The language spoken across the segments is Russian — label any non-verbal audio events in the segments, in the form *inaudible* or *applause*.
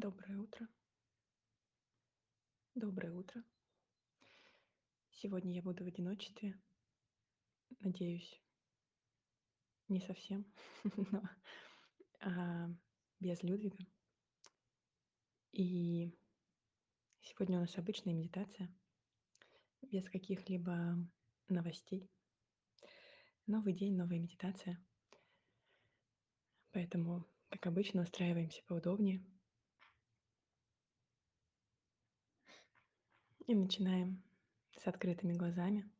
Доброе утро. Доброе утро. Сегодня я буду в одиночестве. Надеюсь, не совсем, *laughs* но а, без Людвига. И сегодня у нас обычная медитация, без каких-либо новостей. Новый день, новая медитация. Поэтому, как обычно, устраиваемся поудобнее – И начинаем с открытыми глазами.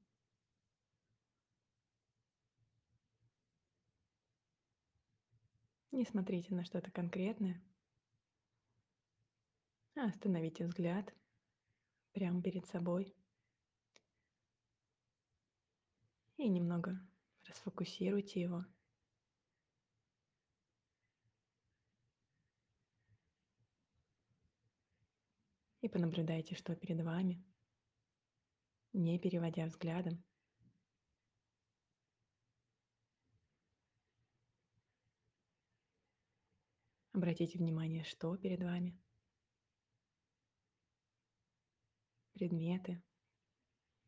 Не смотрите на что-то конкретное, а остановите взгляд прямо перед собой и немного расфокусируйте его. И понаблюдайте, что перед вами, не переводя взглядом. Обратите внимание, что перед вами. Предметы,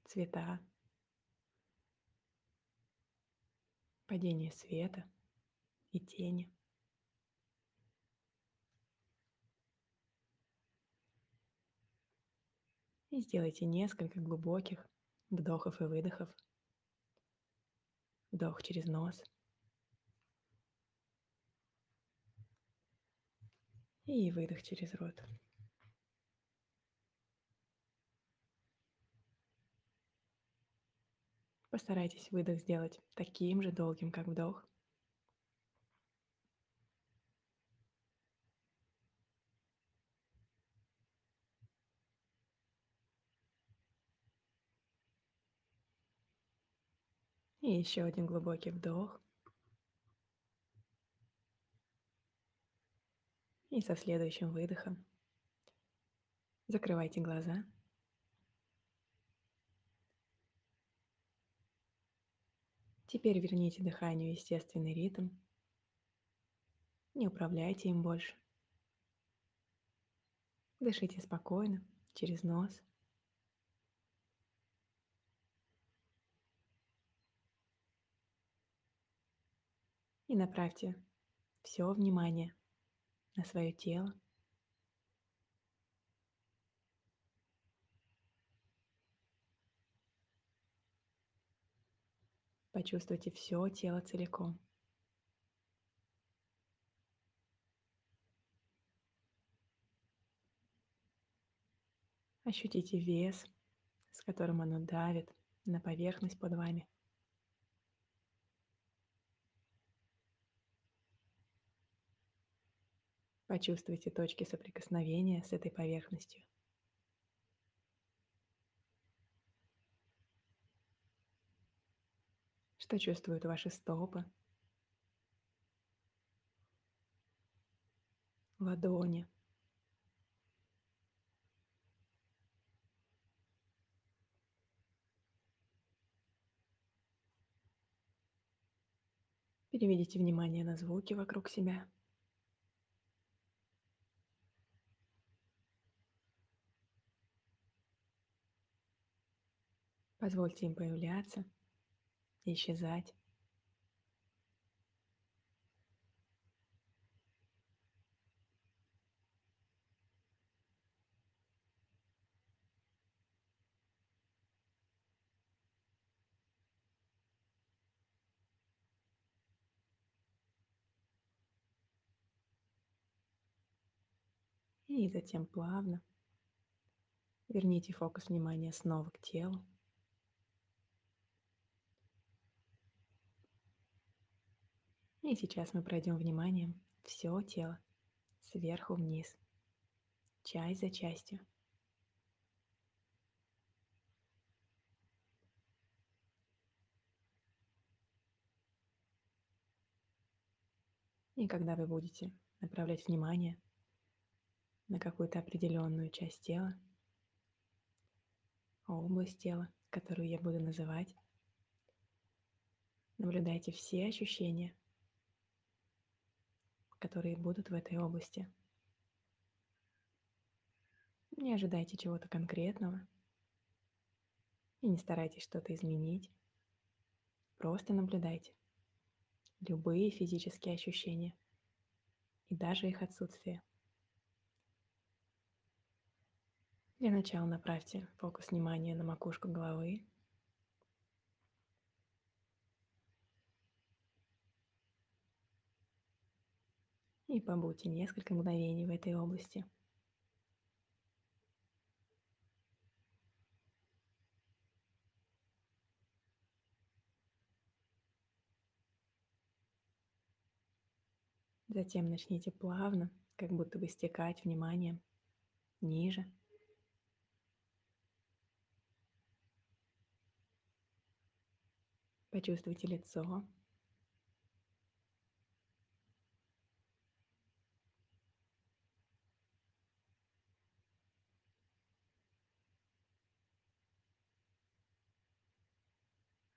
цвета, падение света и тени – И сделайте несколько глубоких вдохов и выдохов. Вдох через нос. И выдох через рот. Постарайтесь выдох сделать таким же долгим, как вдох. И еще один глубокий вдох. И со следующим выдохом закрывайте глаза. Теперь верните дыханию естественный ритм. Не управляйте им больше. Дышите спокойно, через нос – и направьте все внимание на свое тело. Почувствуйте все тело целиком. Ощутите вес, с которым оно давит на поверхность под вами. Почувствуйте точки соприкосновения с этой поверхностью. Что чувствуют ваши стопы, ладони, Переведите внимание на звуки вокруг себя. Позвольте им появляться и исчезать. И затем плавно верните фокус внимания снова к телу. И сейчас мы пройдем вниманием все тело, сверху вниз, часть за частью. И когда вы будете направлять внимание на какую-то определенную часть тела, область тела, которую я буду называть, наблюдайте все ощущения, которые будут в этой области. Не ожидайте чего-то конкретного и не старайтесь что-то изменить. Просто наблюдайте любые физические ощущения и даже их отсутствие. Для начала направьте фокус внимания на макушку головы. И побудьте несколько мгновений в этой области. Затем начните плавно, как будто бы стекать вниманием ниже. Почувствуйте лицо.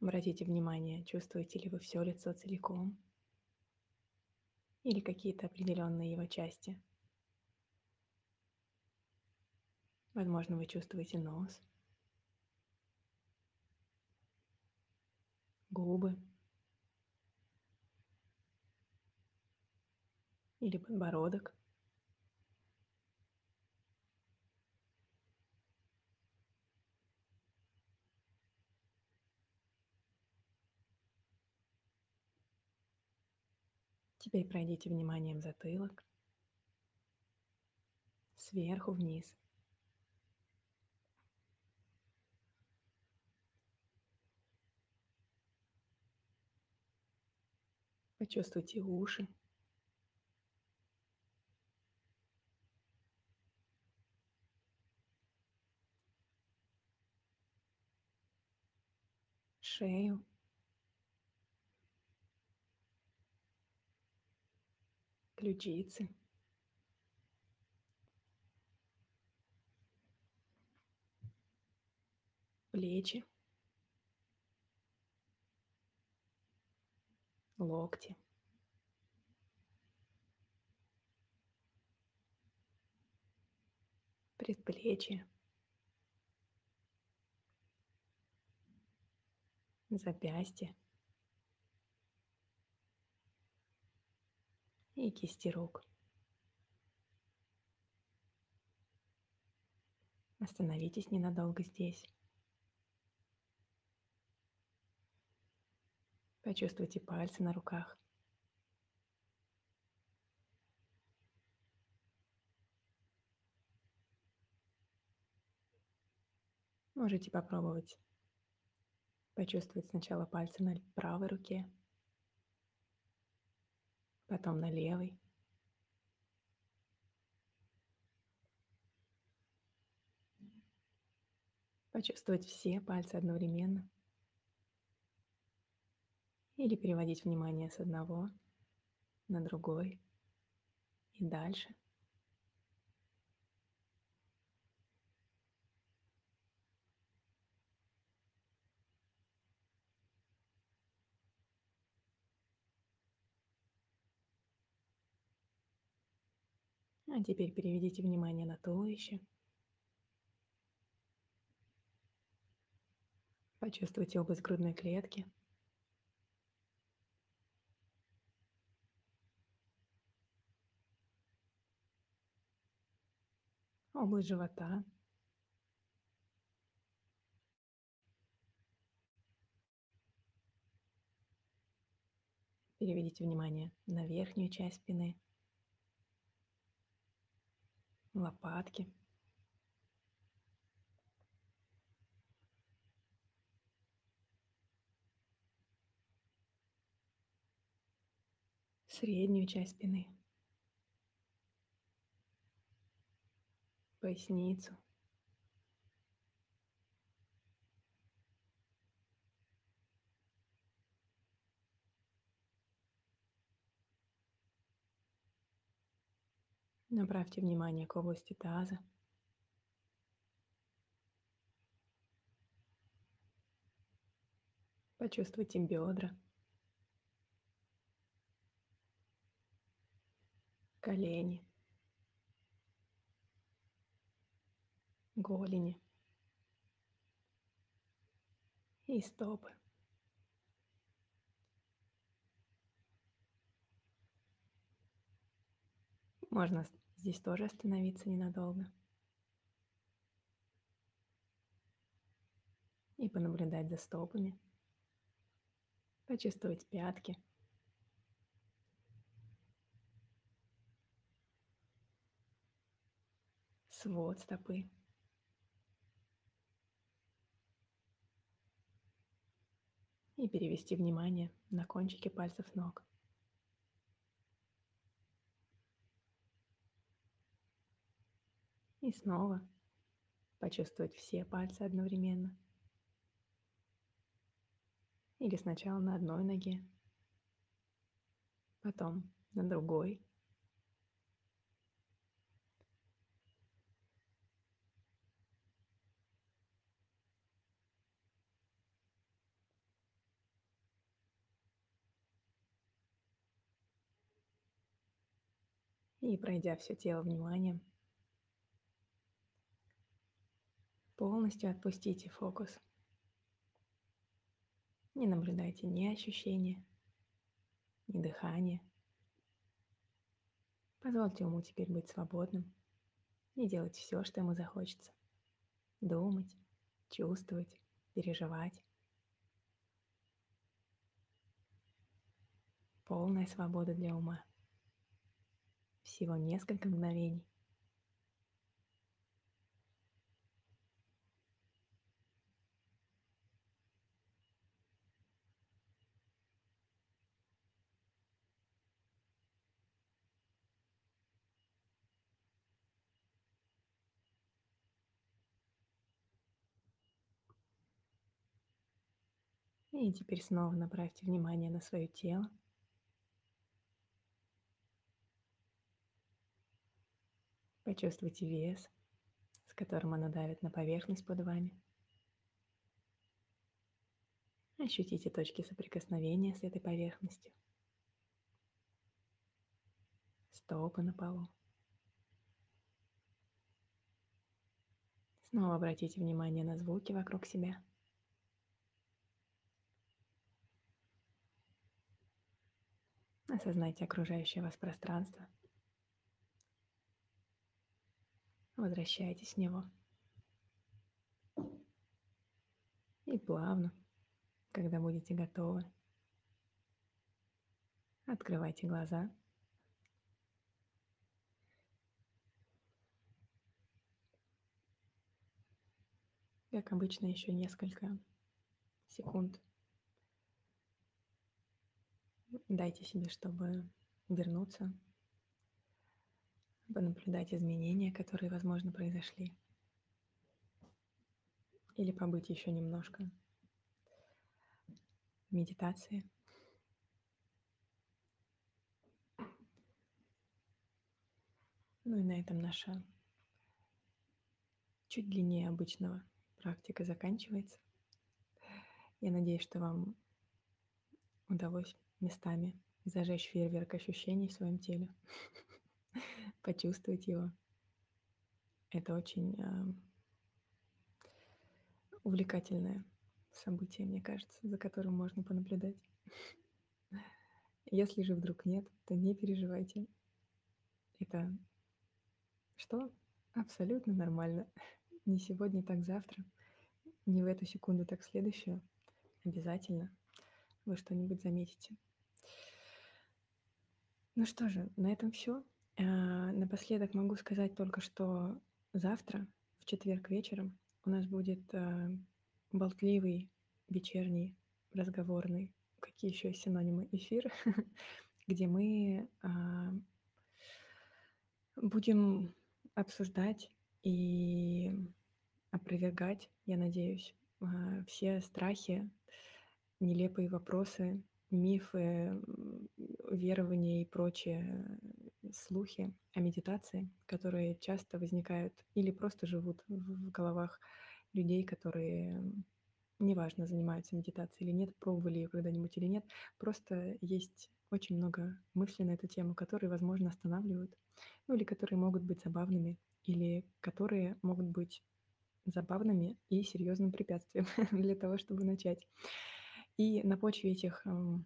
Обратите внимание, чувствуете ли вы все лицо целиком или какие-то определенные его части. Возможно, вы чувствуете нос, губы или подбородок. Теперь пройдите вниманием затылок, сверху вниз. Почувствуйте уши. Шею. Ключицы. Плечи. Локти. Предплечья. Запястье. И кисти рук. Остановитесь ненадолго здесь. Почувствуйте пальцы на руках. Можете попробовать почувствовать сначала пальцы на правой руке, потом на левый. Почувствовать все пальцы одновременно. Или переводить внимание с одного на другой и дальше. А теперь переведите внимание на туловище. Почувствуйте область грудной клетки. Область живота. Переведите внимание на верхнюю часть спины лопатки. Среднюю часть спины. Поясницу. Направьте внимание к области таза. Почувствуйте бедра, колени, голени и стопы. Можно здесь тоже остановиться ненадолго. И понаблюдать за стопами. Почувствовать пятки. Свод стопы. И перевести внимание на кончики пальцев ног. И снова почувствовать все пальцы одновременно. Или сначала на одной ноге, потом на другой. И пройдя все тело вниманием, Полностью отпустите фокус. Не наблюдайте ни ощущения, ни дыхания. Позвольте уму теперь быть свободным и делать все, что ему захочется. Думать, чувствовать, переживать. Полная свобода для ума. Всего несколько мгновений. И теперь снова направьте внимание на свое тело. Почувствуйте вес, с которым оно давит на поверхность под вами. Ощутите точки соприкосновения с этой поверхностью. Стопы на полу. Снова обратите внимание на звуки вокруг себя. Осознайте окружающее вас пространство. Возвращайтесь в него. И плавно, когда будете готовы, открывайте глаза. Как обычно, еще несколько секунд Дайте себе, чтобы вернуться, понаблюдать изменения, которые, возможно, произошли. Или побыть еще немножко в медитации. Ну и на этом наша чуть длиннее обычного практика заканчивается. Я надеюсь, что вам удалось местами зажечь фейерверк ощущений в своем теле, *laughs* почувствовать его. Это очень э, увлекательное событие, мне кажется, за которым можно понаблюдать. *laughs* Если же вдруг нет, то не переживайте. Это что? Абсолютно нормально. *laughs* Не сегодня, так завтра. Не в эту секунду, так в следующую. Обязательно вы что-нибудь заметите. Ну что же, на этом все. А, напоследок могу сказать только, что завтра, в четверг вечером, у нас будет а, болтливый вечерний разговорный, какие еще синонимы, эфир, *laughs* где мы а, будем обсуждать и опровергать, я надеюсь, все страхи, нелепые вопросы, мифы, верования и прочие слухи о медитации, которые часто возникают или просто живут в головах людей, которые неважно, занимаются медитацией или нет, пробовали ее когда-нибудь или нет, просто есть очень много мыслей на эту тему, которые, возможно, останавливают, ну или которые могут быть забавными, или которые могут быть забавными и серьезным препятствием *laughs* для того, чтобы начать. И на почве этих эм,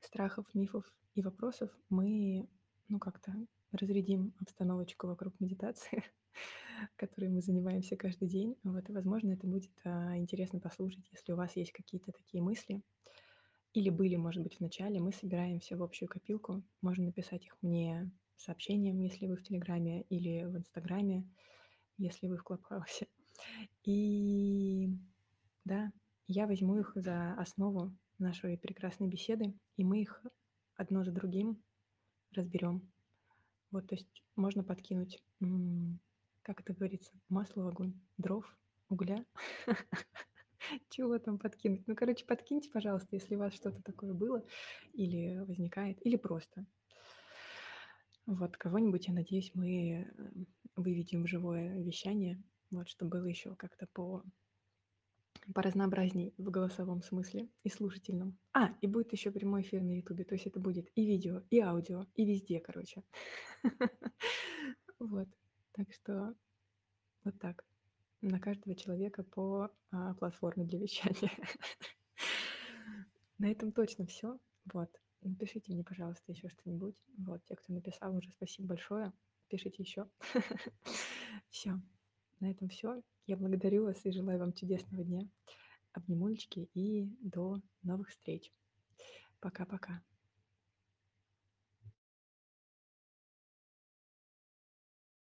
страхов, мифов и вопросов мы, ну, как-то разрядим обстановочку вокруг медитации, *laughs* которой мы занимаемся каждый день. Вот, и, возможно, это будет а, интересно послушать, если у вас есть какие-то такие мысли. Или были, может быть, в начале. Мы собираем все в общую копилку. Можно написать их мне сообщением, если вы в Телеграме, или в Инстаграме, если вы в Клабхаусе. И да, я возьму их за основу нашей прекрасной беседы, и мы их одно за другим разберем. Вот, то есть можно подкинуть, как это говорится, масло в огонь, дров, угля. *laughs* Чего там подкинуть? Ну, короче, подкиньте, пожалуйста, если у вас что-то такое было или возникает, или просто. Вот, кого-нибудь, я надеюсь, мы э, выведем в живое вещание, вот, чтобы было еще как-то по поразнообразней в голосовом смысле и слушательном. А, и будет еще прямой эфир на Ютубе, то есть это будет и видео, и аудио, и везде, короче. *laughs* Вот, так что вот так. На каждого человека по а, платформе для вещания. *laughs* На этом точно все. Вот. Напишите мне, пожалуйста, еще что-нибудь. Вот, те, кто написал уже, спасибо большое. Пишите еще. *laughs* Все. На этом все. Я благодарю вас и желаю вам чудесного дня. Обнимульчики и до новых встреч. Пока-пока.